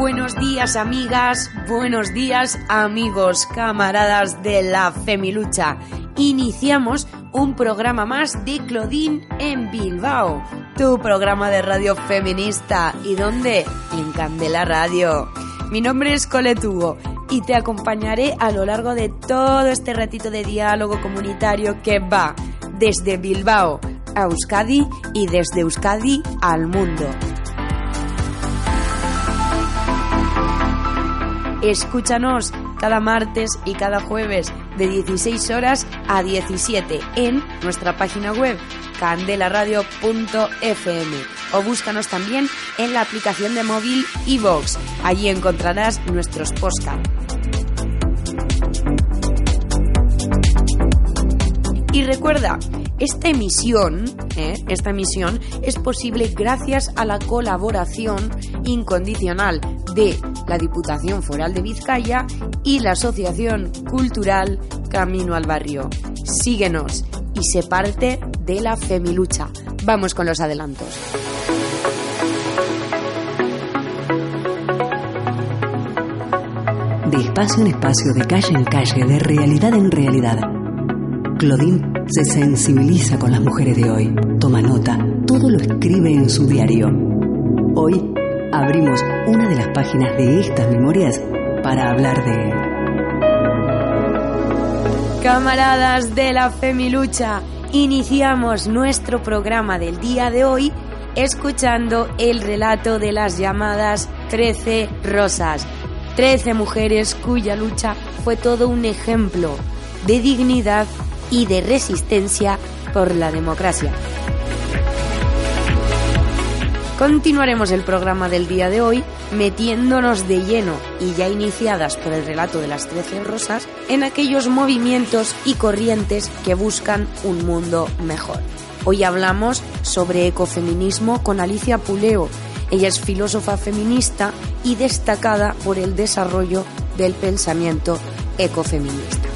Buenos días amigas, buenos días amigos, camaradas de la Femilucha. Iniciamos un programa más de Claudine en Bilbao, tu programa de radio feminista. ¿Y dónde? En Candela Radio. Mi nombre es Colette Hugo y te acompañaré a lo largo de todo este ratito de diálogo comunitario que va desde Bilbao a Euskadi y desde Euskadi al mundo. Escúchanos cada martes y cada jueves de 16 horas a 17 en nuestra página web candelaradio.fm o búscanos también en la aplicación de móvil iVox. Allí encontrarás nuestros podcasts. Y recuerda, esta emisión, ¿eh? esta emisión es posible gracias a la colaboración incondicional de la Diputación Foral de Vizcaya y la Asociación Cultural Camino al Barrio. Síguenos y se parte de la Femilucha. Vamos con los adelantos. De espacio en espacio, de calle en calle, de realidad en realidad. Claudine se sensibiliza con las mujeres de hoy, toma nota, todo lo escribe en su diario. Hoy abrimos una de las páginas de estas memorias para hablar de... Camaradas de la Femilucha, iniciamos nuestro programa del día de hoy escuchando el relato de las llamadas 13 rosas. 13 mujeres cuya lucha fue todo un ejemplo de dignidad y de resistencia por la democracia. Continuaremos el programa del día de hoy metiéndonos de lleno y ya iniciadas por el relato de las Trece Rosas en aquellos movimientos y corrientes que buscan un mundo mejor. Hoy hablamos sobre ecofeminismo con Alicia Puleo. Ella es filósofa feminista y destacada por el desarrollo del pensamiento ecofeminista.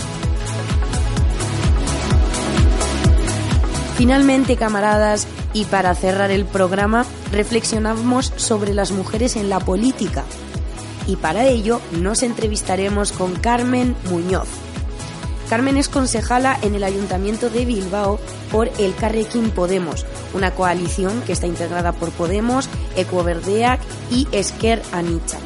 Finalmente, camaradas, y para cerrar el programa, reflexionamos sobre las mujeres en la política. Y para ello nos entrevistaremos con Carmen Muñoz. Carmen es concejala en el Ayuntamiento de Bilbao por el Carrequín Podemos, una coalición que está integrada por Podemos, Ecoverdeac y Esquer Anicha.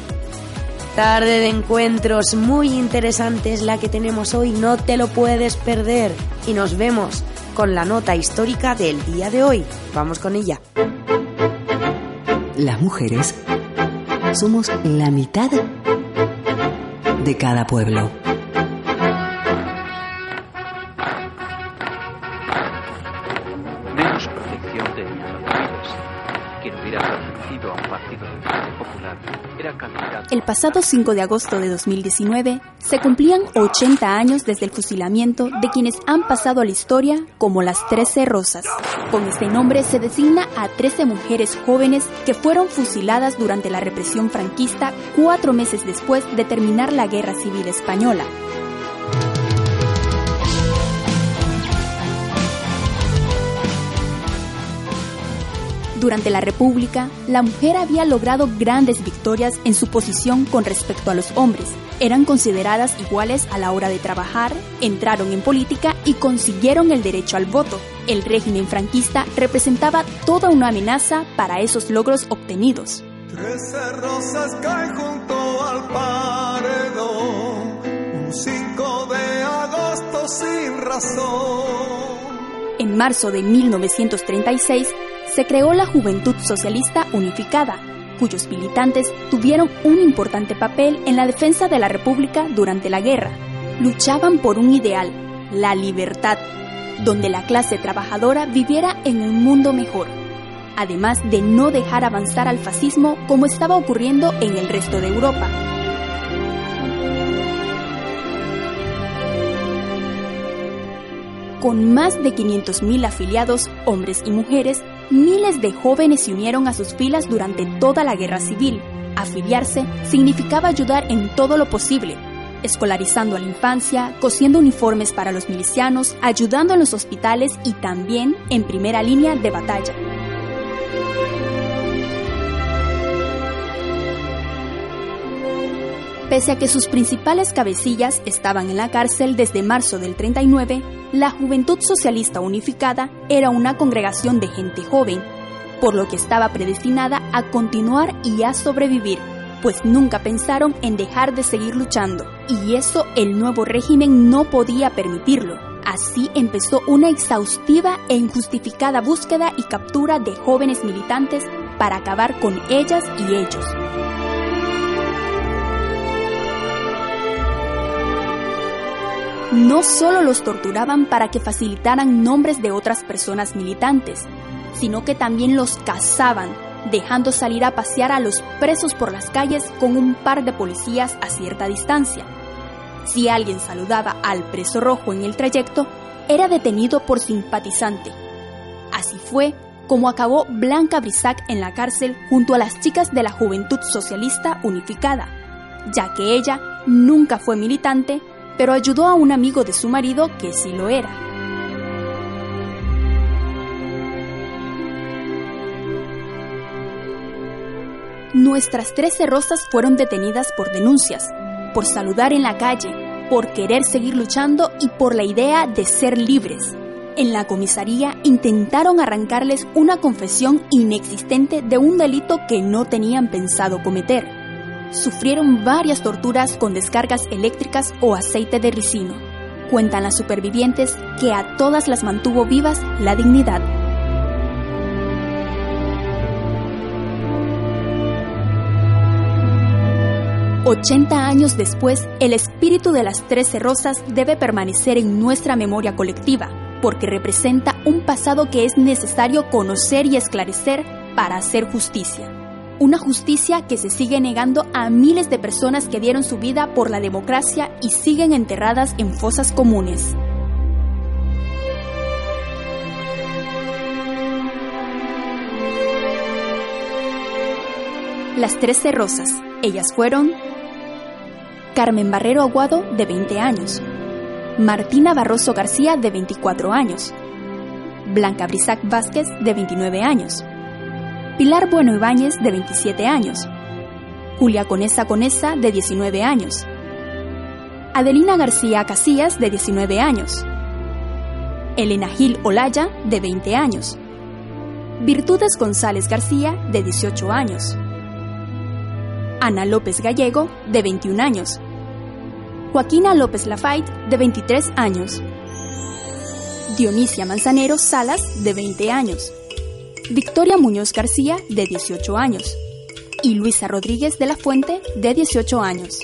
Tarde de encuentros muy interesantes la que tenemos hoy, no te lo puedes perder. Y nos vemos con la nota histórica del día de hoy. Vamos con ella. Las mujeres somos la mitad de cada pueblo. Menos protección de civiles. Quien hubiera pertenecido a un partido del Frente Popular era candidato. El pasado 5 de agosto de 2019 se cumplían 80 años desde el fusilamiento de quienes han pasado a la historia como las 13 Rosas. Con este nombre se designa a 13 mujeres jóvenes que fueron fusiladas durante la represión franquista cuatro meses después de terminar la Guerra Civil Española. Durante la República, la mujer había logrado grandes victorias en su posición con respecto a los hombres. Eran consideradas iguales a la hora de trabajar, entraron en política y consiguieron el derecho al voto. El régimen franquista representaba toda una amenaza para esos logros obtenidos. Trece rosas caen junto al paredón, un 5 de agosto sin razón. En marzo de 1936 se creó la Juventud Socialista Unificada, cuyos militantes tuvieron un importante papel en la defensa de la República durante la guerra. Luchaban por un ideal, la libertad, donde la clase trabajadora viviera en un mundo mejor. además de no dejar avanzar al fascismo como estaba ocurriendo en el resto de Europa. Con más de 500.000 afiliados, hombres y mujeres, miles de jóvenes se unieron a sus filas durante toda la guerra civil. Afiliarse significaba ayudar en todo lo posible, escolarizando a la infancia, cosiendo uniformes para los milicianos, ayudando en los hospitales y también en primera línea de batalla. Pese a que sus principales cabecillas estaban en la cárcel desde marzo del 39, la Juventud Socialista Unificada era una congregación de gente joven, por lo que estaba predestinada a continuar y a sobrevivir, pues nunca pensaron en dejar de seguir luchando, y eso el nuevo régimen no podía permitirlo. Así empezó una exhaustiva e injustificada búsqueda y captura de jóvenes militantes para acabar con ellas y ellos. No solo los torturaban para que facilitaran nombres de otras personas militantes, sino que también los cazaban, dejando salir a pasear a los presos por las calles con un par de policías a cierta distancia. Si alguien saludaba al preso rojo en el trayecto, era detenido por simpatizante. Así fue como acabó Blanca Brisac en la cárcel junto a las chicas de la Juventud Socialista Unificada, ya que ella nunca fue militante pero ayudó a un amigo de su marido que sí lo era. Nuestras trece rosas fueron detenidas por denuncias, por saludar en la calle, por querer seguir luchando y por la idea de ser libres. En la comisaría intentaron arrancarles una confesión inexistente de un delito que no tenían pensado cometer sufrieron varias torturas con descargas eléctricas o aceite de ricino. Cuentan las supervivientes que a todas las mantuvo vivas la dignidad. Ochenta años después, el espíritu de las Trece Rosas debe permanecer en nuestra memoria colectiva, porque representa un pasado que es necesario conocer y esclarecer para hacer justicia una justicia que se sigue negando a miles de personas que dieron su vida por la democracia y siguen enterradas en fosas comunes. Las Trece Rosas. Ellas fueron Carmen Barrero Aguado, de 20 años. Martina Barroso García, de 24 años. Blanca Brisac Vázquez, de 29 años. Pilar Bueno Ibáñez, de 27 años, Julia Conesa Conesa, de 19 años, Adelina García Casillas, de 19 años, Elena Gil Olaya, de 20 años, Virtudes González García, de 18 años, Ana López Gallego, de 21 años, Joaquina López Lafayette, de 23 años, Dionisia Manzanero Salas, de 20 años, Victoria Muñoz García, de 18 años, y Luisa Rodríguez de la Fuente, de 18 años.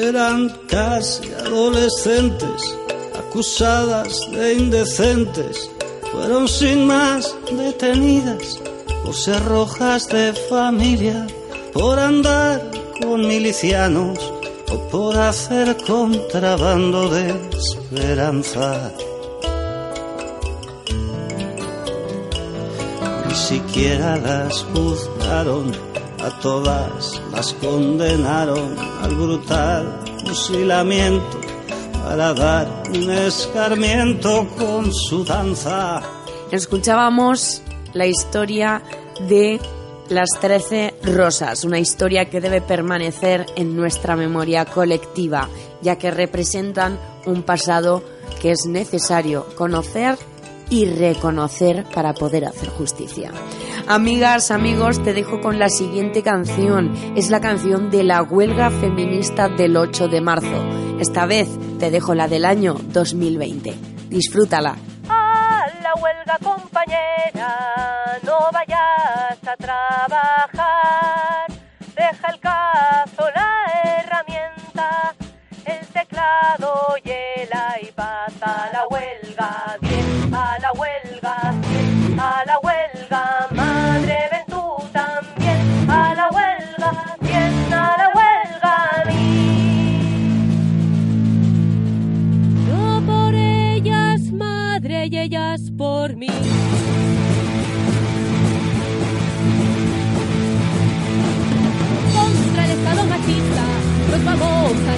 Eran casi adolescentes, acusadas de indecentes, fueron sin más detenidas por ser rojas de familia, por andar con milicianos o por hacer contrabando de esperanza. Siquiera las juzgaron, a todas las condenaron al brutal fusilamiento para dar un escarmiento con su danza. Escuchábamos la historia de las Trece Rosas, una historia que debe permanecer en nuestra memoria colectiva, ya que representan un pasado que es necesario conocer y reconocer para poder hacer justicia. Amigas, amigos, te dejo con la siguiente canción. Es la canción de la huelga feminista del 8 de marzo. Esta vez te dejo la del año 2020. Disfrútala. A la huelga, compañera, no vayas a trabajar. Deja el caso, legislado y el iPad a la huelga, bien a la huelga, bien a la huelga, madre ven tú también a la huelga, bien a la huelga, mí. Yo por ellas, madre, y ellas por mí. Contra el Estado machista, los vamos a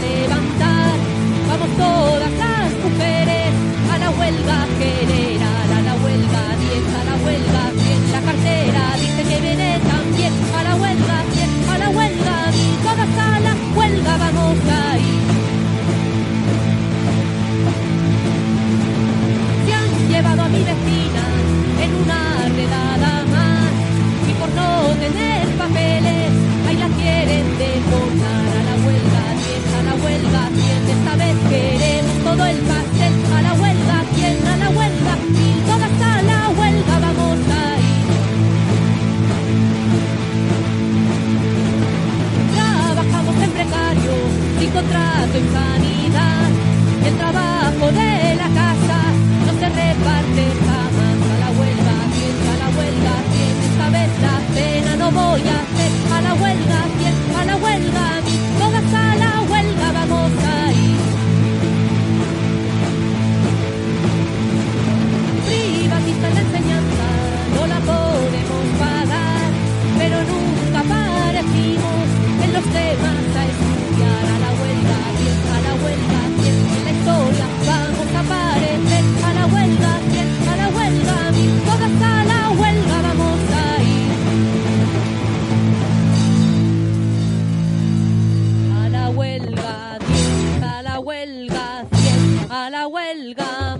general, a la huelga 10, a la huelga 100. La cartera dice que viene también a la huelga 100, a la huelga 1000. Todas a la huelga vamos a ir. Se han llevado a mi vecina en una redada más y por no tener papeles ahí la quieren deportar a la huelga 10, a la huelga 100 esta vez queremos contrato en sanidad y el trabajo de la casa no se reparte jamás. A la huelga 100, a la huelga 100 esta vez la pena. No voy a hacer a la huelga 100, a la huelga a la huelga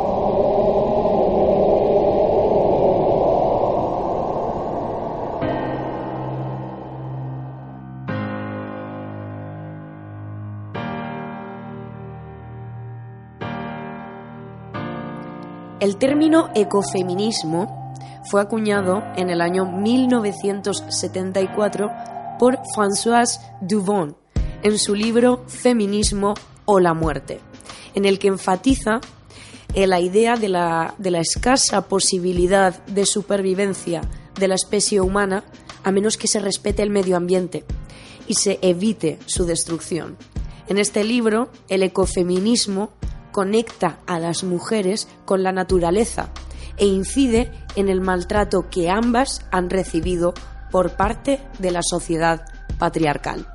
El término ecofeminismo fue acuñado en el año 1974 por Françoise Duvon en su libro Feminismo o la muerte, en el que enfatiza eh, la idea de la, de la escasa posibilidad de supervivencia de la especie humana a menos que se respete el medio ambiente y se evite su destrucción. En este libro, el ecofeminismo conecta a las mujeres con la naturaleza e incide en el maltrato que ambas han recibido por parte de la sociedad patriarcal.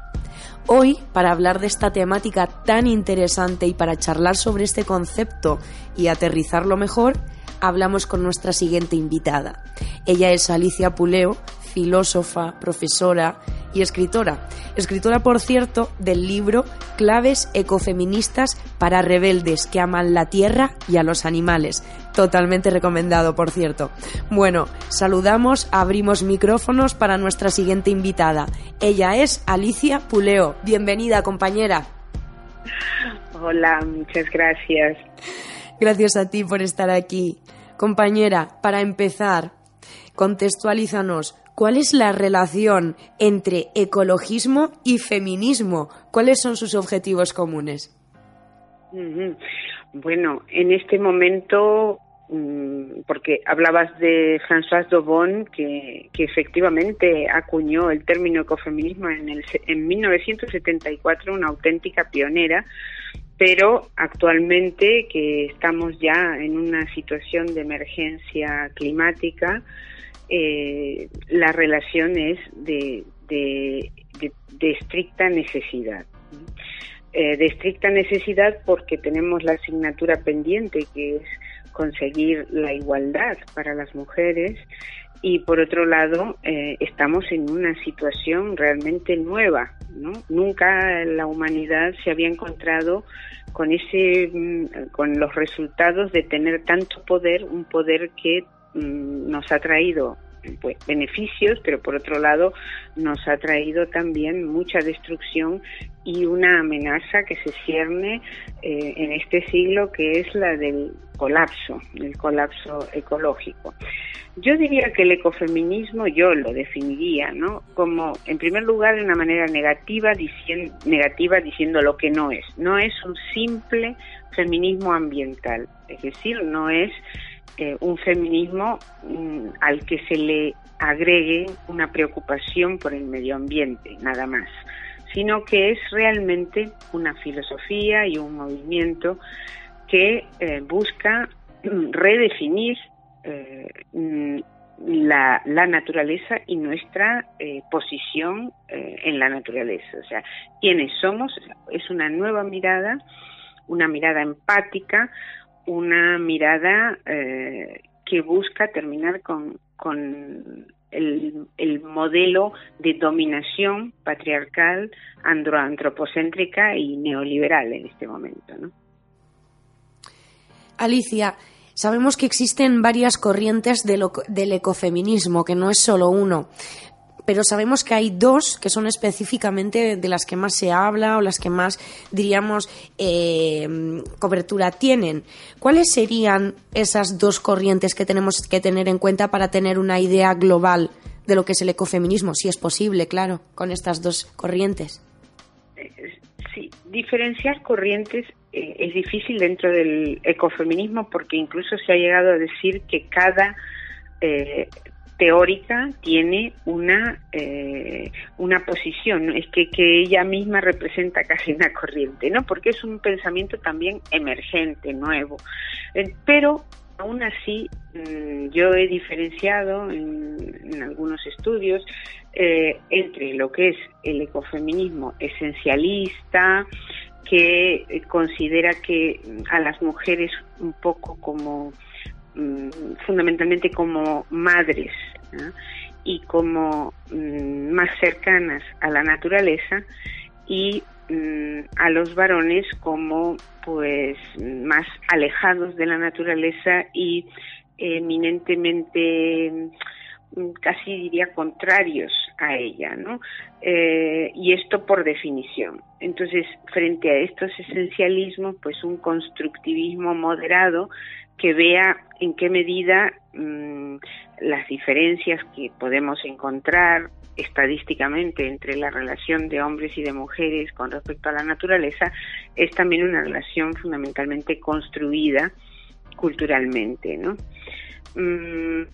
Hoy, para hablar de esta temática tan interesante y para charlar sobre este concepto y aterrizarlo mejor, hablamos con nuestra siguiente invitada. Ella es Alicia Puleo, filósofa, profesora y escritora. Escritora, por cierto, del libro Claves ecofeministas para rebeldes que aman la tierra y a los animales. Totalmente recomendado, por cierto. Bueno, saludamos, abrimos micrófonos para nuestra siguiente invitada. Ella es Alicia Puleo. Bienvenida, compañera. Hola, muchas gracias. Gracias a ti por estar aquí. Compañera, para empezar, contextualízanos, ¿cuál es la relación entre ecologismo y feminismo? ¿Cuáles son sus objetivos comunes? Bueno, en este momento, mm, porque hablabas de Françoise Dobon, que, que efectivamente acuñó el término ecofeminismo en, el, en 1974, una auténtica pionera, pero actualmente que estamos ya en una situación de emergencia climática, eh, la relación es de, de, de- estricta necesidad. eh, de estricta necesidad porque tenemos la asignatura pendiente que es conseguir la igualdad para las mujeres y por otro lado eh, estamos en una situación realmente nueva nunca la humanidad se había encontrado con ese mm, con los resultados de tener tanto poder un poder que nos ha traído pues, beneficios, pero por otro lado nos ha traído también mucha destrucción y una amenaza que se cierne eh, en este siglo que es la del colapso, el colapso ecológico. Yo diría que el ecofeminismo yo lo definiría, ¿no? Como en primer lugar de una manera negativa, diciendo, negativa diciendo lo que no es. No es un simple feminismo ambiental, es decir, no es eh, un feminismo mm, al que se le agregue una preocupación por el medio ambiente, nada más, sino que es realmente una filosofía y un movimiento que eh, busca mm, redefinir eh, mm, la, naturaleza y nuestra posición en la naturaleza. O sea, quiénes somos es una nueva mirada, una mirada empática, una mirada eh, que busca terminar con, el, el, modelo de dominación patriarcal, androantropocéntrica y neoliberal en este momento. Alicia, sabemos que existen varias corrientes del ecofeminismo, que no es solo uno pero sabemos que hay dos que son específicamente de las que más se habla o las que más, diríamos, eh, cobertura tienen. ¿Cuáles serían esas dos corrientes que tenemos que tener en cuenta para tener una idea global de lo que es el ecofeminismo, si es posible, claro, con estas dos corrientes? Sí, diferenciar corrientes eh, es difícil dentro del ecofeminismo porque incluso se ha llegado a decir que cada eh, teórica tiene una eh, una posición es que, que ella misma representa casi una corriente no porque es un pensamiento también emergente nuevo. Eh, pero aún así mm, yo he diferenciado en, algunos estudios eh, entre lo que es el ecofeminismo esencialista que considera que a las mujeres un poco como fundamentalmente como madres y como mm, más cercanas a la naturaleza y mm, a los varones como pues más alejados de la naturaleza y eminentemente casi diría contrarios a ella, ¿no? Eh, y esto por definición. Entonces, frente a estos esencialismos, pues un constructivismo moderado que vea en qué medida mm, las diferencias que podemos encontrar estadísticamente entre la relación de hombres y de mujeres con respecto a la naturaleza es también una relación fundamentalmente construida culturalmente, ¿no? Mm,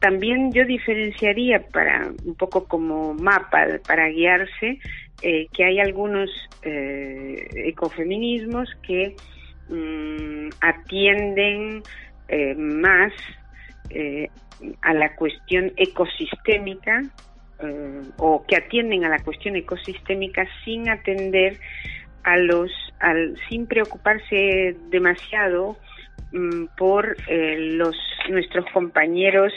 también yo diferenciaría para un poco como mapa para guiarse eh, que hay algunos eh, ecofeminismos que Mm, atienden eh, más eh, a la cuestión ecosistémica eh, o que atienden a la cuestión ecosistémica sin atender a los al, sin preocuparse demasiado mm, por los nuestros compañeros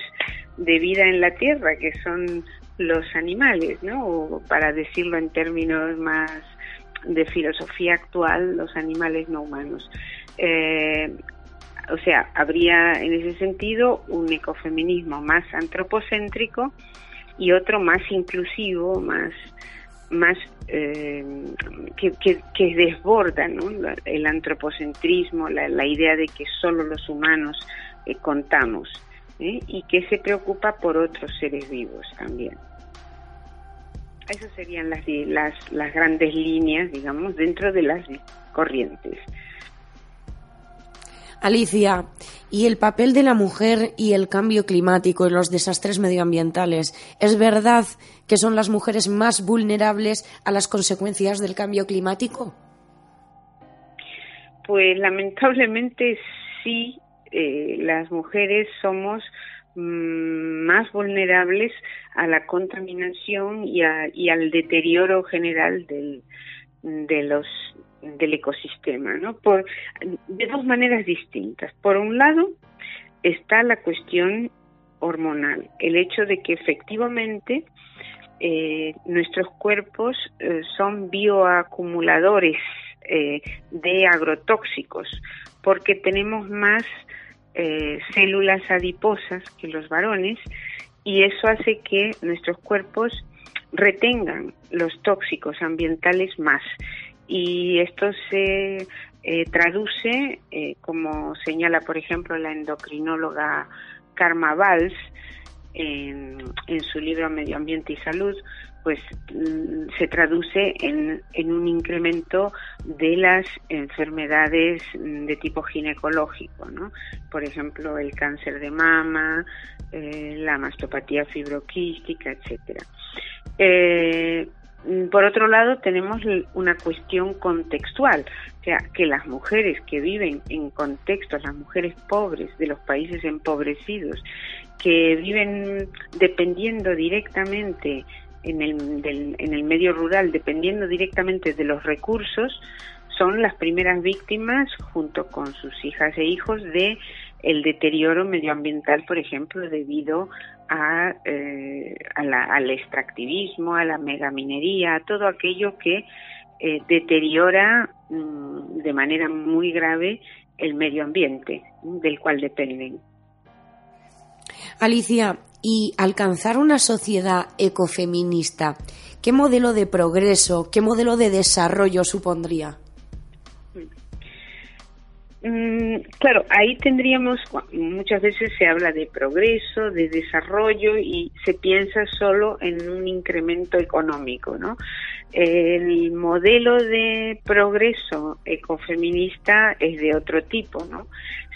de vida en la tierra que son los animales no o para decirlo en términos más de filosofía actual los animales no humanos. Eh, o sea, habría en ese sentido un ecofeminismo más antropocéntrico y otro más inclusivo, más más eh, que, que, desborda el antropocentrismo, la, idea de que solo los humanos eh, contamos y que se preocupa por otros seres vivos también. Esas serían las, las, las grandes líneas, digamos, dentro de las corrientes. Alicia, ¿y el papel de la mujer y el cambio climático y los desastres medioambientales? ¿Es verdad que son las mujeres más vulnerables a las consecuencias del cambio climático? Pues lamentablemente sí, eh, las mujeres somos más vulnerables a la contaminación y, y al deterioro general del, de los del ecosistema, ¿no? Por, de dos maneras distintas. Por un lado, está la cuestión hormonal, el hecho de que efectivamente eh, nuestros cuerpos eh, son bioacumuladores eh, de agrotóxicos, porque tenemos más células adiposas que los varones y eso hace que nuestros cuerpos retengan los tóxicos ambientales más. Y esto se eh, traduce, eh, como señala por ejemplo la endocrinóloga Karma Valls en, su libro Medio Ambiente y Salud, pues mm, se traduce en, en, un incremento de las enfermedades de tipo ginecológico, ¿no? Por ejemplo, el cáncer de mama, eh, la mastopatía fibroquística, etcétera. Eh, Mm, por otro lado, tenemos una cuestión contextual, o sea, que las mujeres que viven en contextos, las mujeres pobres de los países empobrecidos, que viven dependiendo directamente en el, en el medio rural, dependiendo directamente de los recursos, son las primeras víctimas, junto con sus hijas e hijos, de el deterioro medioambiental, por ejemplo, debido a, eh, al extractivismo, a la megaminería, a todo aquello que eh, deteriora mm, de manera muy grave el medio ambiente del cual dependen. Alicia, y alcanzar una sociedad ecofeminista, ¿qué modelo de progreso, qué modelo de desarrollo supondría? Mm, claro, ahí tendríamos, muchas veces se habla de progreso, de desarrollo y se piensa solo en un incremento económico, ¿no? El modelo de progreso ecofeminista es de otro tipo, ¿no?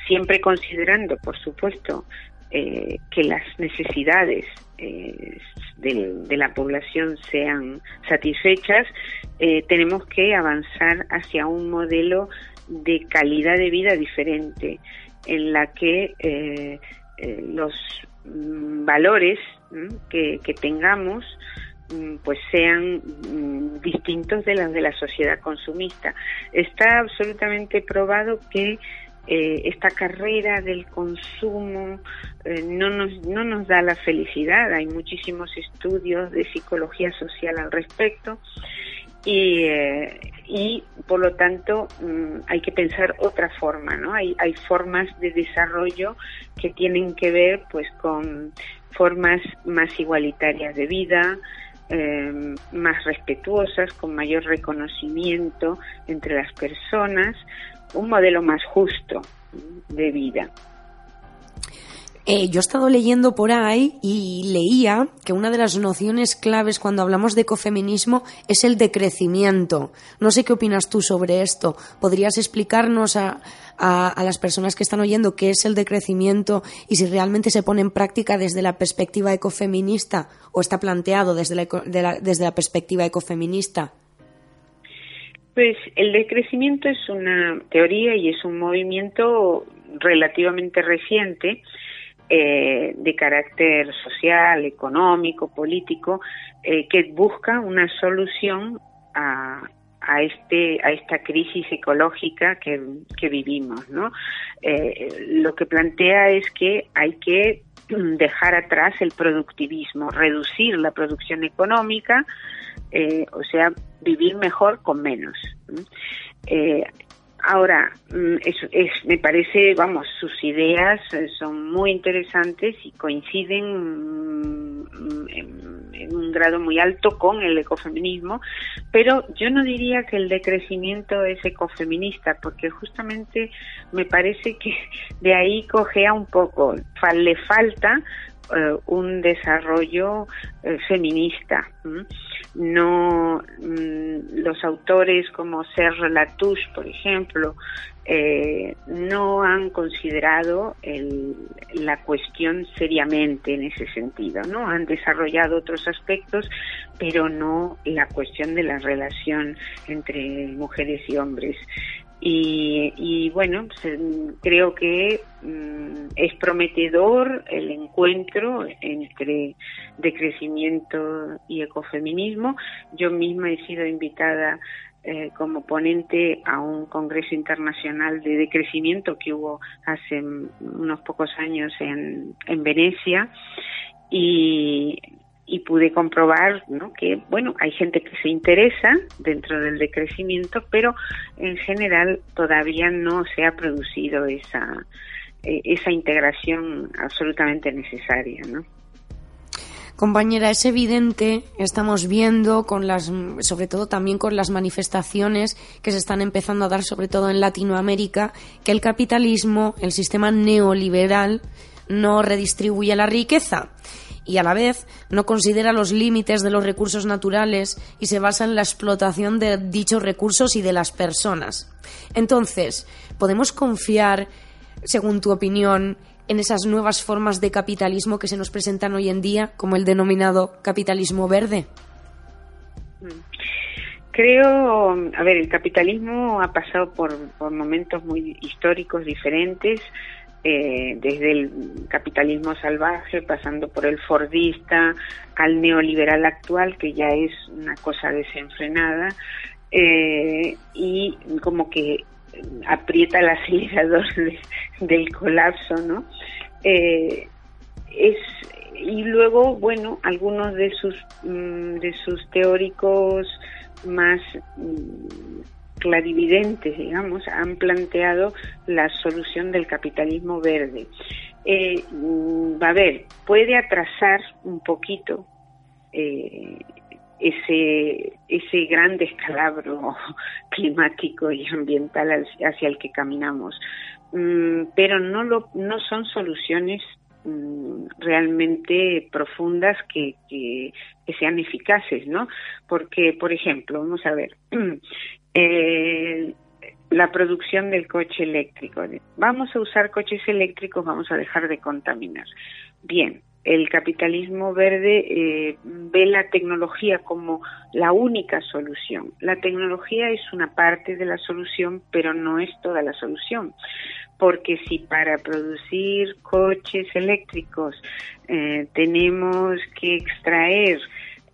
Siempre considerando, por supuesto, eh, que las necesidades eh, de, la población sean satisfechas, eh, tenemos que avanzar hacia un modelo de calidad de vida diferente, en la que eh, eh, los mm, valores que, tengamos mm, pues sean mm, distintos de los de la sociedad consumista. Está absolutamente probado que eh, esta carrera del consumo no, nos, no nos da la felicidad. Hay muchísimos estudios de psicología social al respecto y, eh, y por lo tanto mm, hay que pensar otra forma, ¿no? Hay, hay formas de desarrollo que tienen que ver pues con formas más igualitarias de vida, eh, más respetuosas, con mayor reconocimiento entre las personas, un modelo más justo de vida. Eh, yo he estado leyendo por ahí y leía que una de las nociones claves cuando hablamos de ecofeminismo es el decrecimiento. No sé qué opinas tú sobre esto. ¿Podrías explicarnos a, las personas que están oyendo qué es el decrecimiento y si realmente se pone en práctica desde la perspectiva ecofeminista o está planteado desde la, desde la perspectiva ecofeminista? Pues el decrecimiento es una teoría y es un movimiento relativamente reciente eh, de carácter social, económico, político, eh, que busca una solución a, a este a esta crisis ecológica que, vivimos no eh, lo que plantea es que hay que dejar atrás el productivismo reducir la producción económica o sea vivir mejor con menos Ahora, mm, es, me parece, vamos, sus ideas eh, son muy interesantes y coinciden mm, en, un grado muy alto con el ecofeminismo, pero yo no diría que el decrecimiento es ecofeminista, porque justamente me parece que de ahí cogea un poco, le falta eh, un desarrollo eh, feminista. No mm, los autores como Serge Latouche, por ejemplo, eh, no han considerado la cuestión seriamente en ese sentido, ¿no? Han desarrollado otros aspectos, pero no la cuestión de la relación entre mujeres y hombres. Y, bueno, pues, creo que mm, es prometedor el encuentro entre decrecimiento y ecofeminismo. Yo misma he sido invitada eh, como ponente a un congreso internacional de decrecimiento que hubo hace unos pocos años en, en Venecia y, y pude comprobar ¿no? que bueno hay gente que se interesa dentro del decrecimiento pero en general todavía no se ha producido esa eh, esa integración absolutamente necesaria. Compañera, es evidente, estamos viendo con las, sobre todo también con las manifestaciones que se están empezando a dar, sobre todo en Latinoamérica, que el capitalismo, el sistema neoliberal, no redistribuye la riqueza y a la vez no considera los límites de los recursos naturales y se basa en la explotación de dichos recursos y de las personas. Entonces, ¿podemos confiar, según tu opinión, en esas nuevas formas de capitalismo que se nos presentan hoy en día, como el denominado capitalismo verde? Creo, a ver, el capitalismo ha pasado por, momentos muy históricos diferentes, eh, desde el capitalismo salvaje, pasando por el fordista, al neoliberal actual, que ya es una cosa desenfrenada, eh, y como que aprieta el acelerador del colapso, ¿no? Eh, es y luego, bueno, algunos de sus mm, de sus teóricos más mm, clarividentes, digamos, han planteado la solución del capitalismo verde. Eh, mm, a ver, puede atrasar un poquito eh, ese, ese gran descalabro climático y ambiental hacia el que caminamos. Mm, pero no, lo, no son soluciones mm, realmente profundas que, que, sean eficaces, ¿no? Porque, por ejemplo, vamos a ver, eh, la producción del coche eléctrico. Vamos a usar coches eléctricos, vamos a dejar de contaminar. Bien, el capitalismo verde eh, ve la tecnología como la única solución. La tecnología es una parte de la solución, pero no es toda la solución. Porque si para producir coches eléctricos eh, tenemos que extraer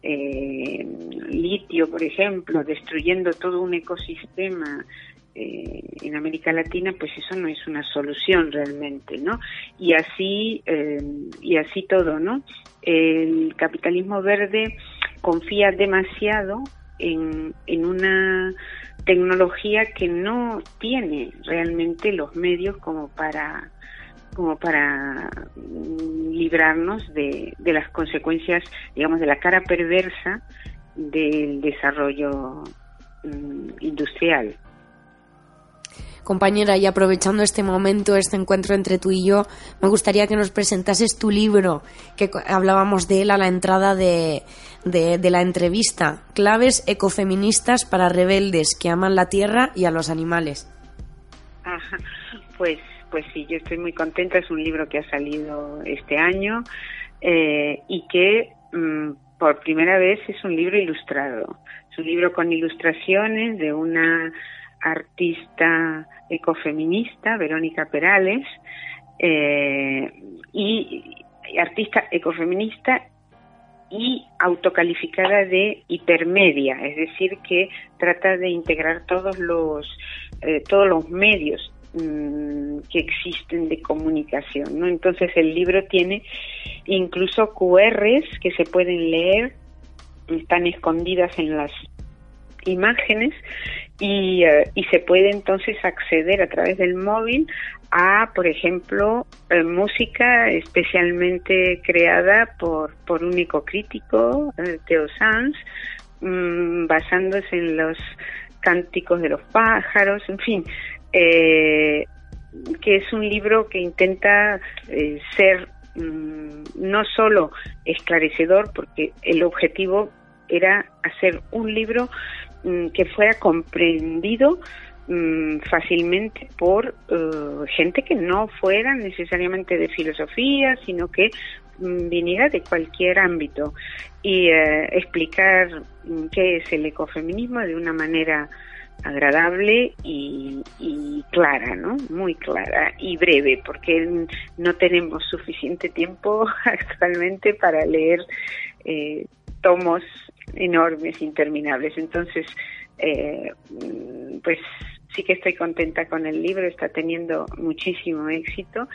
eh, litio, por ejemplo, destruyendo todo un ecosistema eh, en América Latina, pues eso no es una solución realmente, ¿no? Y así, eh, y así todo, ¿no? El capitalismo verde confía demasiado en, en una tecnología que no tiene realmente los medios como para como para librarnos de, de las consecuencias, digamos, de la cara perversa del desarrollo mm, industrial. Compañera, y aprovechando este momento, este encuentro entre tú y yo, me gustaría que nos presentases tu libro, que hablábamos de él a la entrada de, de, la entrevista, Claves ecofeministas para rebeldes que aman la tierra y a los animales. Ajá, pues, pues sí, yo estoy muy contenta, es un libro que ha salido este año eh, y que mm, por primera vez es un libro ilustrado, es un libro con ilustraciones de una artista ecofeminista, Verónica Perales, eh, y, artista ecofeminista y autocalificada de hipermedia, es decir, que trata de integrar todos los eh, todos los medios mm, que existen de comunicación, ¿no? Entonces el libro tiene incluso QRs que se pueden leer, están escondidas en las imágenes y, eh, y se puede entonces acceder a través del móvil a, por ejemplo, eh, música especialmente creada por, por un ecocrítico, eh, Theo Sanz, mm, basándose en los cánticos de los pájaros, en fin, que es un libro que intenta ser mm, no solo esclarecedor, porque el objetivo era hacer un libro Mm, que fuera comprendido mm, fácilmente por eh, gente que no fuera necesariamente de filosofía, sino que viniera de cualquier ámbito. Y eh, explicar qué es el ecofeminismo de una manera agradable y, clara, ¿no? Muy clara y breve, porque no tenemos suficiente tiempo actualmente para leer eh, tomos enormes, interminables. Entonces, eh, pues sí que estoy contenta con el libro, está teniendo muchísimo éxito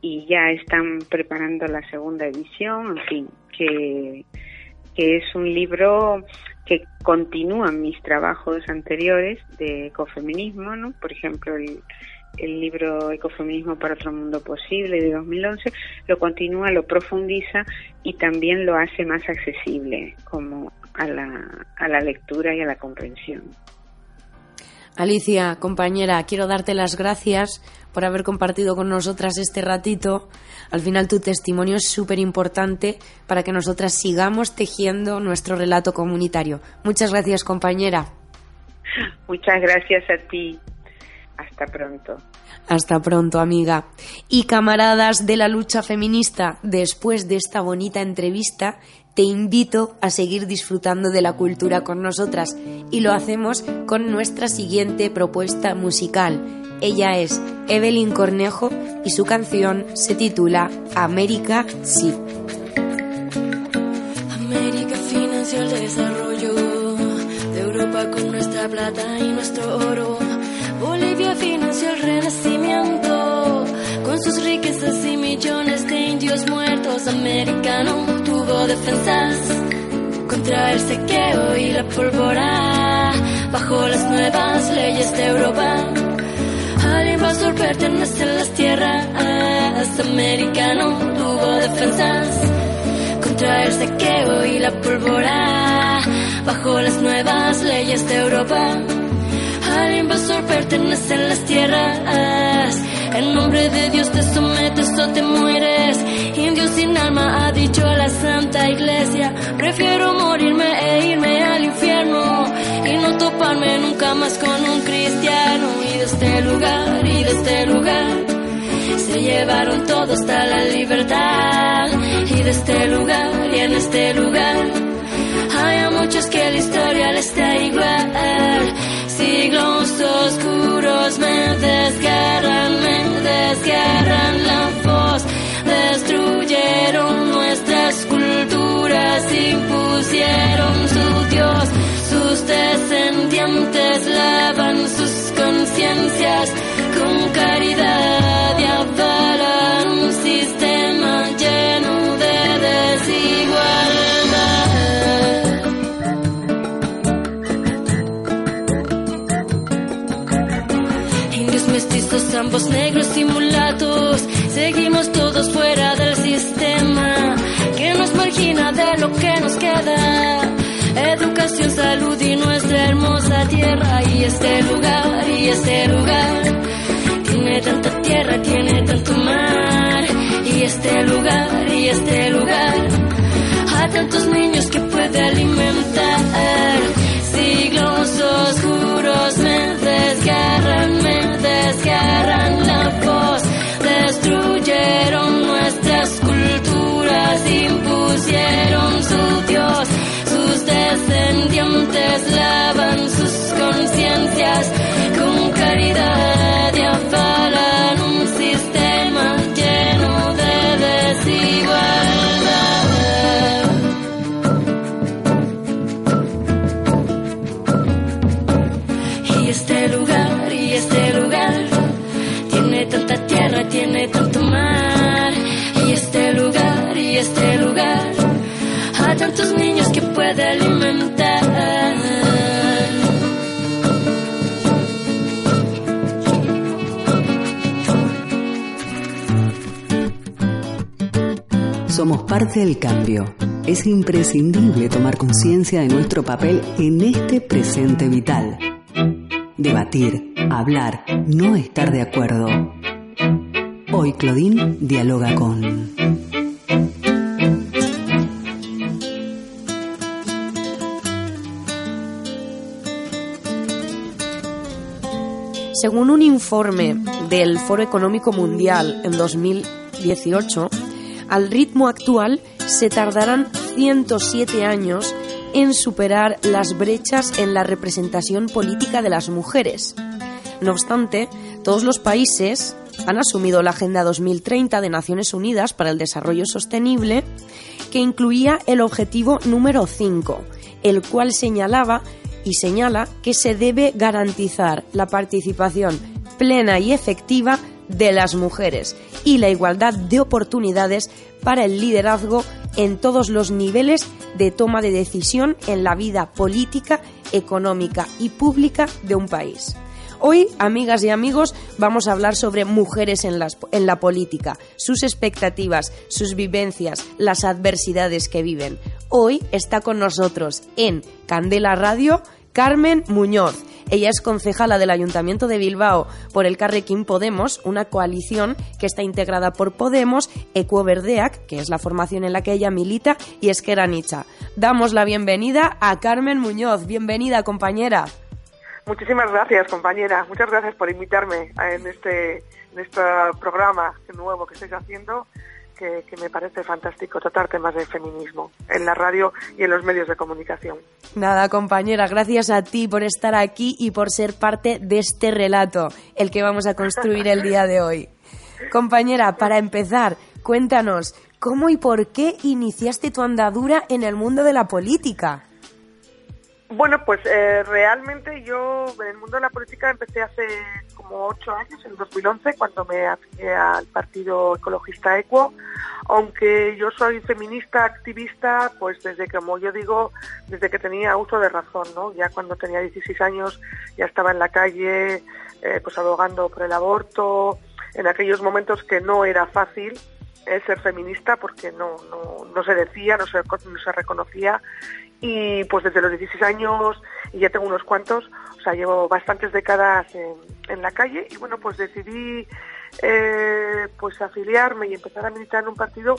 y ya están preparando la segunda edición, en fin, que, que es un libro que continúa mis trabajos anteriores de ecofeminismo, ¿no? Por ejemplo, el, el libro Ecofeminismo para otro mundo posible de 2011, lo continúa, lo profundiza y también lo hace más accesible como a la, a la lectura y a la comprensión. Alicia, compañera, quiero darte las gracias por haber compartido con nosotras este ratito. Al final tu testimonio es súper importante para que nosotras sigamos tejiendo nuestro relato comunitario. Muchas gracias, compañera. Muchas gracias a ti. Hasta pronto. Hasta pronto, amiga. Y camaradas de la lucha feminista, después de esta bonita entrevista, te invito a seguir disfrutando de la cultura con nosotras y lo hacemos con nuestra siguiente propuesta musical. Ella es Evelyn Cornejo y su canción se titula América Sí. América financió el desarrollo de Europa con nuestra plata y nuestro oro. Indios muertos. América no tuvo defensas contra el sequeo y la pólvora. Bajo las nuevas leyes de Europa, al invasor pertenecen las tierras. América no tuvo defensas contra el sequeo y la pólvora. Bajo las nuevas leyes de Europa, al invasor pertenecen las tierras. En nombre de Dios te sometes o te mueres. Indio sin alma ha dicho a la Santa Iglesia. Prefiero morirme e irme al infierno y no toparme nunca más con un cristiano. Y de este lugar, y de este lugar, se llevaron todo hasta la libertad. Y de este lugar, y en este lugar, hay a muchos que la historia les da igual siglos oscuros me desgarran, me desgarran la voz, destruyeron nuestras Educación, salud y nuestra hermosa tierra y este lugar y este lugar. Tiene tanta tierra, tiene tanto mar y este lugar y este lugar. A tantos niños que puede alimentar. Siglos oscuros me desgarran, me desgarran la voz, destruyeron nuestras culturas, impusieron descendientes lavan sus conciencias con caridad y avalan un sistema lleno de desigualdad. Y este lugar, y este lugar, tiene tanta tierra, tiene tanto mar. Y este lugar, y este lugar, a tantos niños que puede alimentar. Somos parte del cambio. Es imprescindible tomar conciencia de nuestro papel en este presente vital. Debatir, hablar, no estar de acuerdo. Hoy Claudine dialoga con... Según un informe del Foro Económico Mundial en 2018, al ritmo actual se tardarán 107 años en superar las brechas en la representación política de las mujeres. No obstante, todos los países han asumido la Agenda 2030 de Naciones Unidas para el Desarrollo Sostenible, que incluía el objetivo número 5, el cual señalaba y señala que se debe garantizar la participación plena y efectiva de las mujeres y la igualdad de oportunidades para el liderazgo en todos los niveles de toma de decisión en la vida política, económica y pública de un país. Hoy, amigas y amigos, vamos a hablar sobre mujeres en, en, la política, sus expectativas, sus vivencias, las adversidades que viven. Hoy está con nosotros en Candela Radio Carmen Muñoz. Ella es concejala del Ayuntamiento de Bilbao por el Carrequín Podemos, una coalición que está integrada por Podemos, Ecuoverdeac, que es la formación en la que ella milita, y Esquerra Nicha. Damos la bienvenida a Carmen Muñoz. Bienvenida, compañera. Muchísimas gracias, compañera. Muchas gracias por invitarme en este, en este programa nuevo que estáis haciendo que, me parece fantástico tratar temas de feminismo en la radio y en los medios de comunicación. Nada, compañera, gracias a ti por estar aquí y por ser parte de este relato, el que vamos a construir el día de hoy. Compañera, para empezar, cuéntanos, ¿cómo y por qué iniciaste tu andadura en el mundo de la política? Bueno, pues eh, realmente yo en el mundo de la política empecé hace como ocho años, en 2011, cuando me afilié al Partido Ecologista Equo. Aunque yo soy feminista, activista, pues desde que, como yo digo, desde que tenía uso de razón, ¿no? Ya cuando tenía 16 años ya estaba en la calle, eh, pues abogando por el aborto, en aquellos momentos que no era fácil eh, ser feminista porque no, no, no se decía, no se, no se reconocía y pues desde los 16 años y ya tengo unos cuantos, o sea, llevo bastantes décadas en, la calle y bueno, pues decidí eh, pues afiliarme y empezar a militar en un partido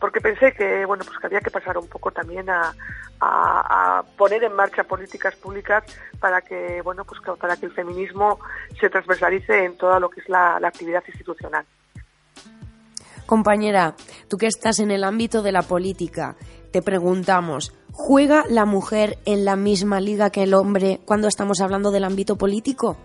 porque pensé que bueno pues que había que pasar un poco también a, a, poner en marcha políticas públicas para que bueno pues para que el feminismo se transversalice en todo lo que es la actividad institucional. Compañera, tú que estás en el ámbito de la política, te preguntamos, ¿juega la mujer en la misma liga que el hombre cuando estamos hablando del ámbito político?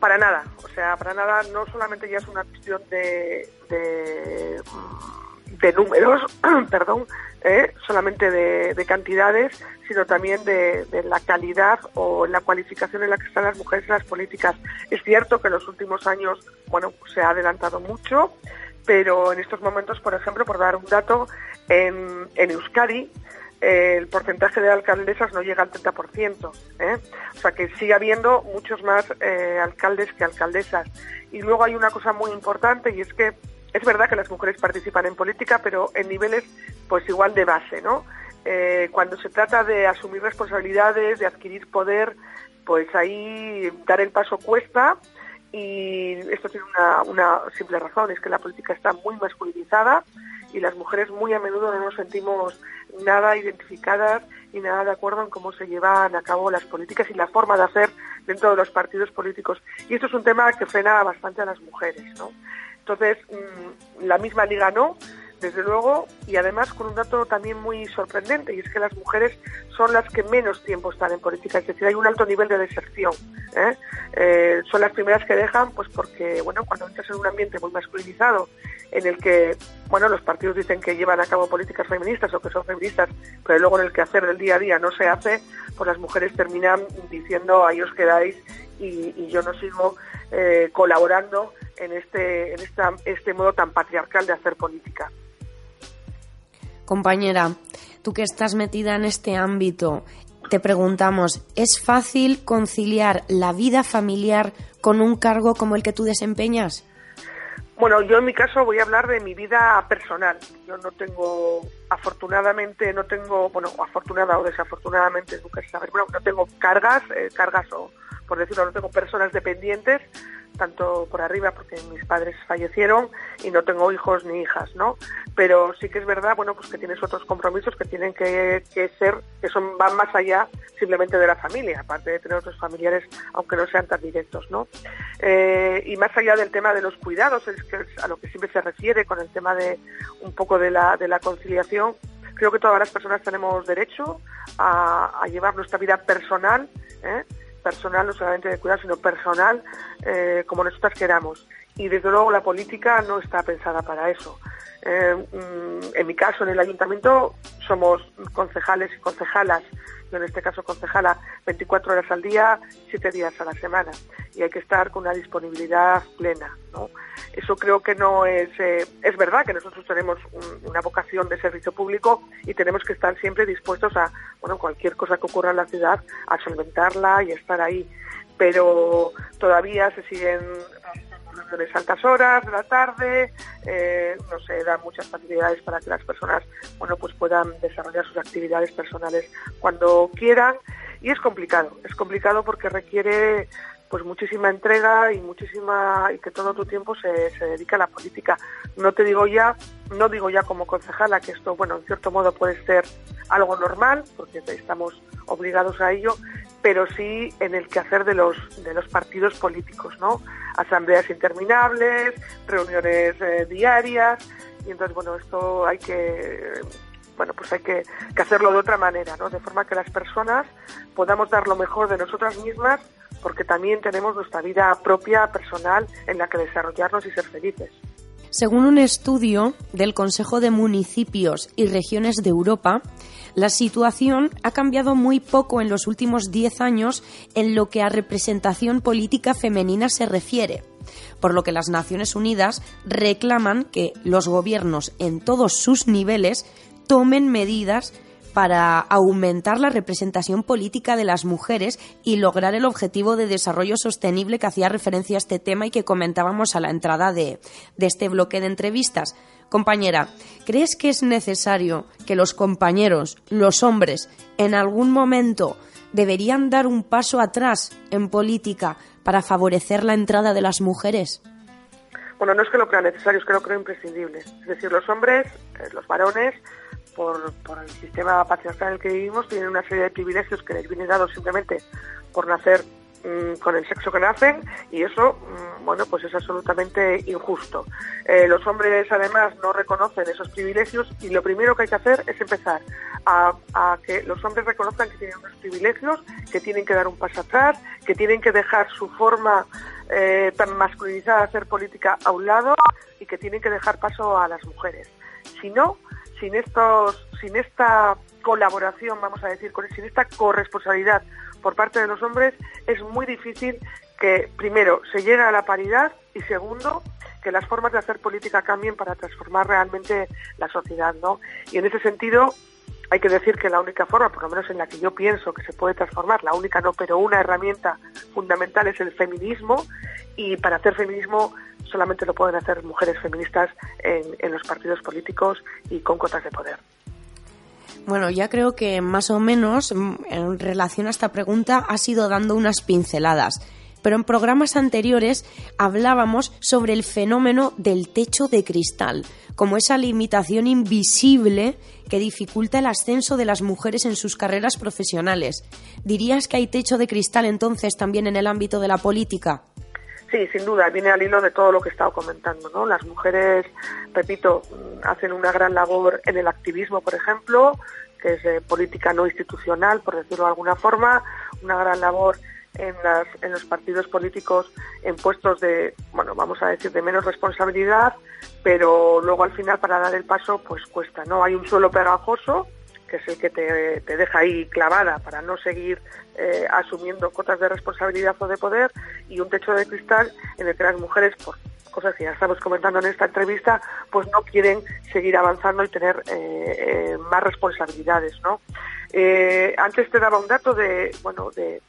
Para nada, o sea, para nada, no solamente ya es una cuestión de, de, números, perdón, ¿eh? solamente de, cantidades, sino también de, de, la calidad o la cualificación en la que están las mujeres en las políticas. Es cierto que en los últimos años, bueno, se ha adelantado mucho, pero en estos momentos, por ejemplo, por dar un dato, en, Euskadi el porcentaje de alcaldesas no llega al 30%. ¿eh? O sea que sigue habiendo muchos más eh, alcaldes que alcaldesas. Y luego hay una cosa muy importante y es que es verdad que las mujeres participan en política, pero en niveles pues igual de base, ¿no? Eh, cuando se trata de asumir responsabilidades, de adquirir poder, pues ahí dar el paso cuesta y esto tiene una, simple razón, es que la política está muy masculinizada y las mujeres muy a menudo no nos sentimos nada identificadas y nada de acuerdo en cómo se llevan a cabo las políticas y la forma de hacer dentro de los partidos políticos. Y esto es un tema que frena bastante a las mujeres, ¿no? Entonces, mm, la misma liga no, desde luego, y además con un dato también muy sorprendente, y es que las mujeres son las que menos tiempo están en política, es decir, hay un alto nivel de deserción. ¿eh? Eh, son las primeras que dejan, pues porque, bueno, cuando entras en un ambiente muy masculinizado, en el que, bueno, los partidos dicen que llevan a cabo políticas feministas o que son feministas, pero luego en el que hacer del día a día no se hace, pues las mujeres terminan diciendo, ahí os quedáis y, yo no sigo eh, colaborando en este, en esta, este modo tan patriarcal de hacer política. Compañera, tú que estás metida en este ámbito, te preguntamos, ¿es fácil conciliar la vida familiar con un cargo como el que tú desempeñas? Bueno, yo en mi caso voy a hablar de mi vida personal. Yo no tengo, afortunadamente, no tengo, bueno, afortunada o desafortunadamente, nunca se sabe, bueno, no tengo cargas, eh, cargas o, por decirlo, no tengo personas dependientes, tanto por arriba porque mis padres fallecieron y no tengo hijos ni hijas, ¿no? Pero sí que es verdad, bueno, pues que tienes otros compromisos que tienen que, ser, que son van más allá simplemente de la familia, aparte de tener otros familiares, aunque no sean tan directos, ¿no? Eh, y más allá del tema de los cuidados, es que a lo que siempre se refiere con el tema de un poco de la, de la conciliación, creo que todas las personas tenemos derecho a, a llevar nuestra vida personal, ¿eh? Personal, no solamente de cuidado, sino personal, eh, como nosotras queramos. Y desde luego la política no está pensada para eso. Eh, mm, en mi caso, en el ayuntamiento, somos concejales y concejalas, yo en este caso concejala 24 horas al día, 7 días a la semana, y hay que estar con una disponibilidad plena. ¿no? Eso creo que no es... Eh, es verdad que nosotros tenemos una vocación de servicio público y tenemos que estar siempre dispuestos a, bueno, cualquier cosa que ocurra en la ciudad, a solventarla y estar ahí. Pero todavía se siguen reuniones altas horas de la tarde, eh, no se dan muchas facilidades para que las personas bueno pues puedan desarrollar sus actividades personales cuando quieran y es complicado, es complicado porque requiere pues muchísima entrega y muchísima y que todo tu tiempo se, se dedica a la política. No te digo ya, no digo ya como concejala que esto, bueno, en cierto modo puede ser algo normal, porque estamos obligados a ello, pero sí en el quehacer de los de los partidos políticos, ¿no? Asambleas interminables, reuniones eh, diarias, y entonces bueno, esto hay que bueno, pues hay que, que hacerlo de otra manera, ¿no? De forma que las personas podamos dar lo mejor de nosotras mismas porque también tenemos nuestra vida propia, personal, en la que desarrollarnos y ser felices. Según un estudio del Consejo de Municipios y Regiones de Europa, la situación ha cambiado muy poco en los últimos 10 años en lo que a representación política femenina se refiere, por lo que las Naciones Unidas reclaman que los gobiernos en todos sus niveles tomen medidas para aumentar la representación política de las mujeres y lograr el objetivo de desarrollo sostenible que hacía referencia a este tema y que comentábamos a la entrada de, este bloque de entrevistas. Compañera, ¿crees que es necesario que los compañeros, los hombres, en algún momento deberían dar un paso atrás en política para favorecer la entrada de las mujeres? Bueno, no es que lo crea necesario, es que lo creo imprescindible. Es decir, los hombres, eh, los varones, por, el sistema patriarcal en el que vivimos, tienen una serie de privilegios que les vienen dados simplemente por nacer mm, con el sexo que nacen y eso, mm, bueno, pues es absolutamente injusto. Eh, los hombres además no reconocen esos privilegios y lo primero que hay que hacer es empezar a, que los hombres reconozcan que tienen unos privilegios, que tienen que dar un paso atrás, que tienen que dejar su forma eh, tan masculinizada de hacer política a un lado y que tienen que dejar paso a las mujeres. Si no, sin estos, sin esta colaboración, vamos a decir, sin esta corresponsabilidad por parte de los hombres, es muy difícil que, primero, se llegue a la paridad y, segundo, que las formas de hacer política cambien para transformar realmente la sociedad, ¿no? Y en ese sentido, hay que decir que la única forma, por lo menos en la que yo pienso que se puede transformar, la única no, pero una herramienta fundamental es el feminismo y para hacer feminismo solamente lo pueden hacer mujeres feministas en, los partidos políticos y con cotas de poder. Bueno, ya creo que más o menos mm, en relación a esta pregunta ha sido dando unas pinceladas. Pero en programas anteriores hablábamos sobre el fenómeno del techo de cristal, como esa limitación invisible que dificulta el ascenso de las mujeres en sus carreras profesionales. ¿Dirías que hay techo de cristal entonces también en el ámbito de la política? Sí, sin duda, viene al hilo de todo lo que he estado comentando, ¿no? Las mujeres, repito, hacen una gran labor en el activismo, por ejemplo, que es política no institucional, por decirlo de alguna forma, una gran labor en, las, en los partidos políticos en puestos de, bueno, vamos a decir, de menos responsabilidad, pero luego al final para dar el paso, pues cuesta, ¿no? Hay un suelo pegajoso que es el que te, te deja ahí clavada para no seguir eh, asumiendo cotas de responsabilidad o de poder y un techo de cristal en el que las mujeres, por cosas que ya estamos comentando en esta entrevista, pues no quieren seguir avanzando y tener eh, eh, más responsabilidades, ¿no? antes te daba un dato de, bueno, de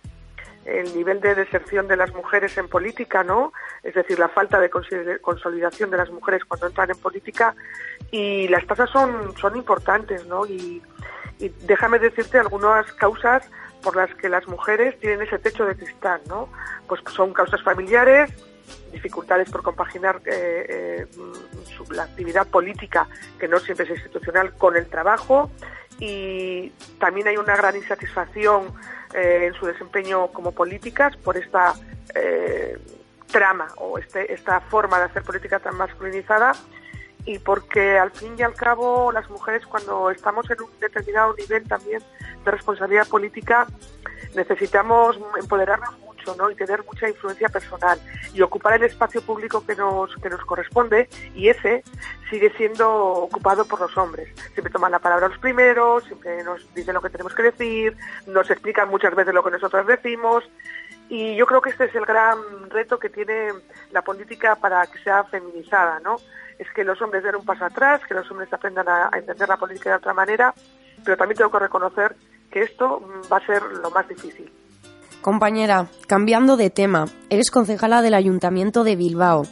el nivel de deserción de las mujeres en política, ¿no? Es decir, la falta de consolidación de las mujeres cuando entran en política y las tasas son, son importantes, ¿no? Y, déjame decirte algunas causas por las que las mujeres tienen ese techo de cristal, ¿no? Pues son causas familiares, dificultades por compaginar eh, eh, la actividad política, que no siempre es institucional, con el trabajo y también hay una gran insatisfacción eh, en su desempeño como políticas por esta trama o este, esta forma de hacer política tan masculinizada y porque al fin y al cabo las mujeres cuando estamos en un determinado nivel también de responsabilidad política necesitamos empoderarnos Y tener mucha influencia personal y ocupar el espacio público que nos, que nos corresponde y ese sigue siendo ocupado por los hombres. Siempre toman la palabra los primeros, siempre nos dicen lo que tenemos que decir, nos explican muchas veces lo que nosotros decimos y yo creo que este es el gran reto que tiene la política para que sea feminizada, ¿no? Es que los hombres den un paso atrás, que los hombres aprendan a, entender la política de otra manera, pero también tengo que reconocer que esto va a ser lo más difícil. Compañera, cambiando de tema, eres concejala del Ayuntamiento de Bilbao.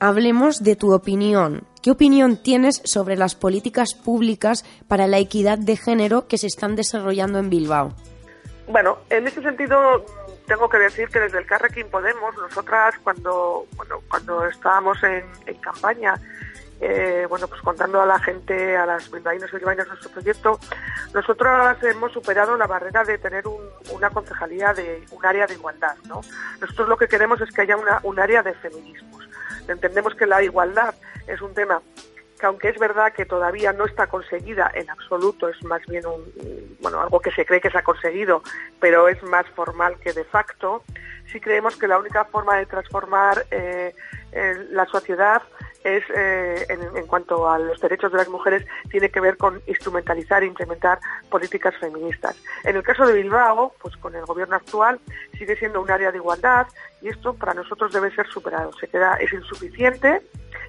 Hablemos de tu opinión. ¿Qué opinión tienes sobre las políticas públicas para la equidad de género que se están desarrollando en Bilbao? Bueno, en ese sentido tengo que decir que desde el Carrequín Podemos, nosotras cuando bueno, cuando estábamos en campaña, eh, bueno, pues contando a la gente, a las bilbaínos y bilbaínas nuestro proyecto, nosotras hemos superado la barrera de tener un, una concejalía de un área de igualdad, ¿no? Nosotros lo que queremos es que haya un área de feminismos. Entendemos que la igualdad es un tema que aunque es verdad que todavía no está conseguida en absoluto, es más bien bueno, algo que se cree que se ha conseguido, pero es más formal que de facto, sí creemos que la única forma de transformar eh, la sociedad es, eh, en, en, cuanto a los derechos de las mujeres, tiene que ver con instrumentalizar e implementar políticas feministas. En el caso de Bilbao, pues con el gobierno actual, sigue siendo un área de igualdad y esto para nosotros debe ser superado. Se queda, es insuficiente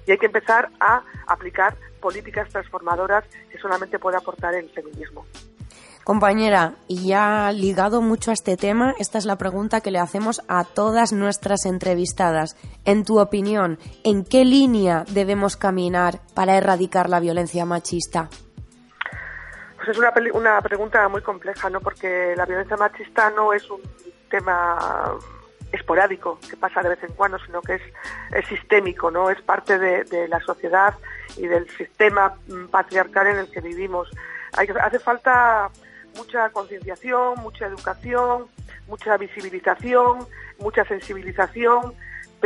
y hay que empezar a aplicar políticas transformadoras que solamente puede aportar el feminismo. Compañera, y ya ligado mucho a este tema, esta es la pregunta que le hacemos a todas nuestras entrevistadas. En tu opinión, ¿en qué línea debemos caminar para erradicar la violencia machista? Pues es una, una pregunta muy compleja, ¿no? Porque la violencia machista no es un tema esporádico que pasa de vez en cuando, sino que es, sistémico, ¿no? Es parte de, la sociedad y del sistema patriarcal en el que vivimos. Hace falta mucha concienciación, mucha educación, mucha visibilización, mucha sensibilización,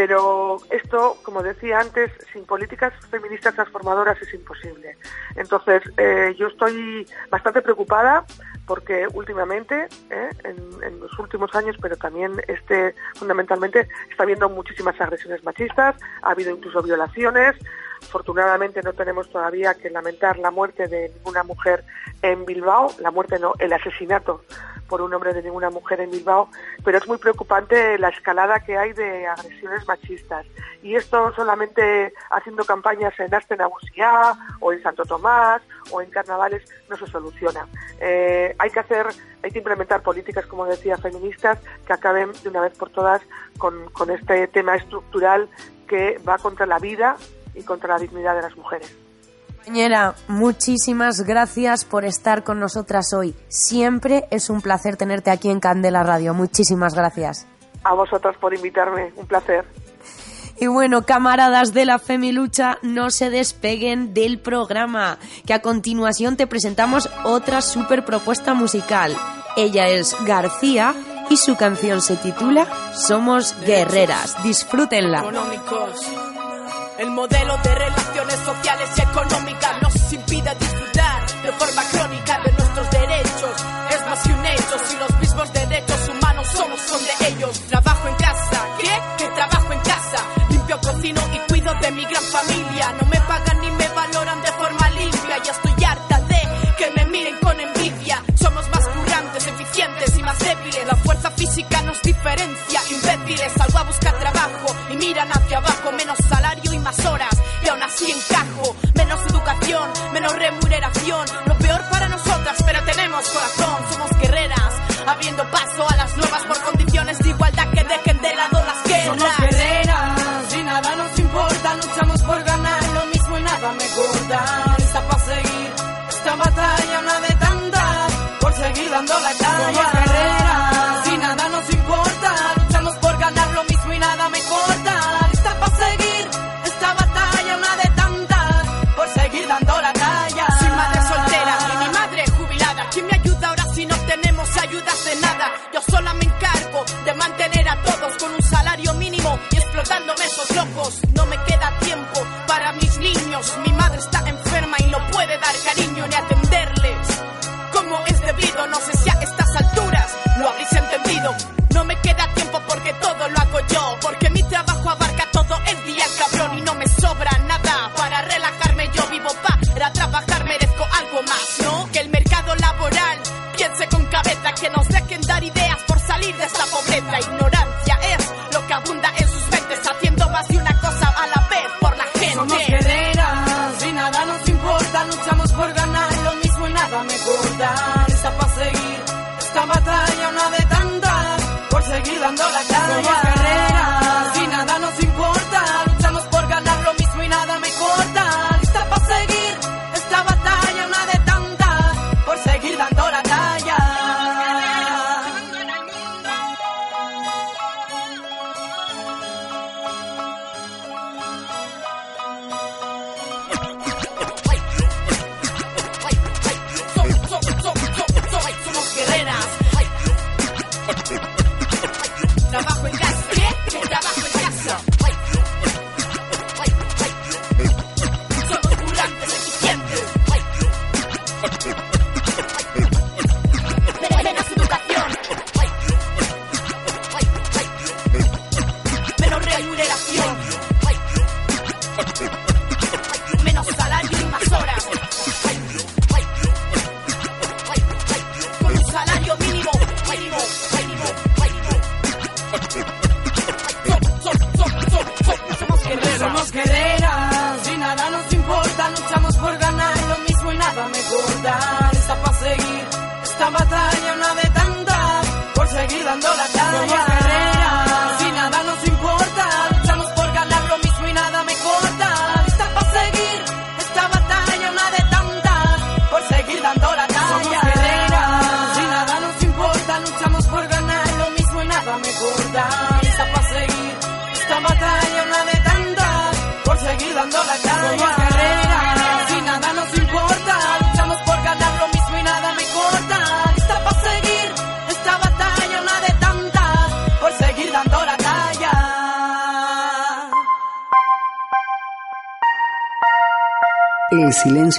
pero esto, como decía antes, sin políticas feministas transformadoras es imposible. Entonces, eh, yo estoy bastante preocupada porque últimamente, eh, en, en, los últimos años, pero también este, fundamentalmente, está habiendo muchísimas agresiones machistas, ha habido incluso violaciones. Afortunadamente no tenemos todavía que lamentar la muerte de ninguna mujer en Bilbao, la muerte no, el asesinato por un hombre de ninguna mujer en Bilbao, pero es muy preocupante la escalada que hay de agresiones machistas. Y esto solamente haciendo campañas en Astenabusía o en Santo Tomás o en carnavales no se soluciona. Eh, hay que hacer, hay que implementar políticas, como decía, feministas que acaben de una vez por todas con este tema estructural que va contra la vida y contra la dignidad de las mujeres. Compañera, muchísimas gracias por estar con nosotras hoy. Siempre es un placer tenerte aquí en Candela Radio. Muchísimas gracias. A vosotras por invitarme, un placer. Y bueno, camaradas de la Femilucha, no se despeguen del programa, que a continuación te presentamos otra super propuesta musical. Ella es García y su canción se titula Somos Guerreras. Disfrútenla. El modelo de relaciones sociales y económicas nos impide disfrutar de forma crónica de nuestros derechos. Es más que un hecho, si los mismos derechos humanos somos son de ellos. Trabajo en casa, ¿qué? Que trabajo en casa. Limpio, cocino y cuido de mi gran familia. No me pagan ni me valoran de forma limpia. Ya estoy harta de que me miren con envidia. Somos más currantes, eficientes y más débiles. La fuerza física nos diferencia. Imbéciles, salgo a buscar trabajo y miran hacia abajo. Menos más horas. Y aún así encajo. Menos educación, menos remuneración. Lo peor para nosotras, pero tenemos corazón. Somos guerreras, abriendo paso a las nuevas por condiciones de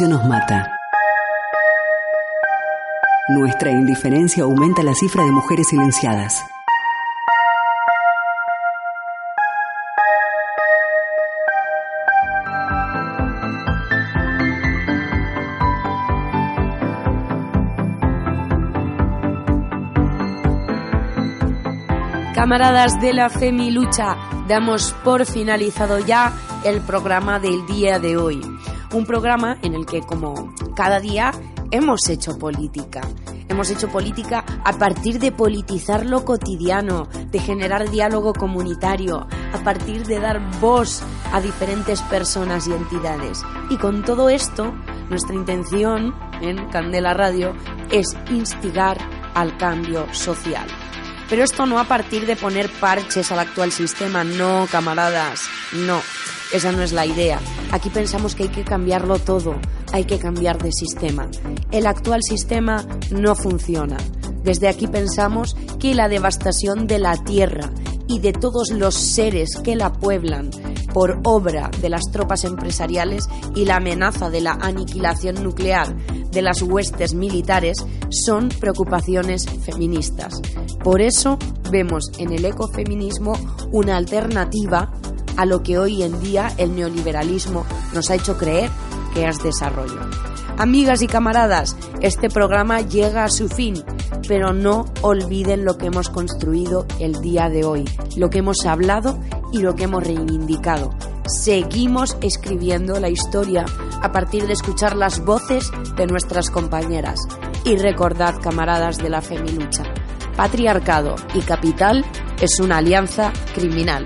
Nos mata. Nuestra indiferencia aumenta la cifra de mujeres silenciadas. Camaradas de la Femilucha, damos por finalizado ya el programa del día de hoy. Un programa en el que, como cada día, hemos hecho política. Hemos hecho política a partir de politizar lo cotidiano, de generar diálogo comunitario, a partir de dar voz a diferentes personas y entidades. Y con todo esto, nuestra intención en Candela Radio es instigar al cambio social. Pero esto no a partir de poner parches al actual sistema, no, camaradas, no. Esa no es la idea. Aquí pensamos que hay que cambiarlo todo, hay que cambiar de sistema. El actual sistema no funciona. Desde aquí pensamos que la devastación de la tierra y de todos los seres que la pueblan por obra de las tropas empresariales y la amenaza de la aniquilación nuclear de las huestes militares son preocupaciones feministas. Por eso vemos en el ecofeminismo una alternativa a lo que hoy en día el neoliberalismo nos ha hecho creer que es desarrollo. Amigas y camaradas, este programa llega a su fin, pero no olviden lo que hemos construido el día de hoy, lo que hemos hablado y lo que hemos reivindicado. Seguimos escribiendo la historia a partir de escuchar las voces de nuestras compañeras. Y recordad, camaradas de la Femilucha, patriarcado y capital es una alianza criminal.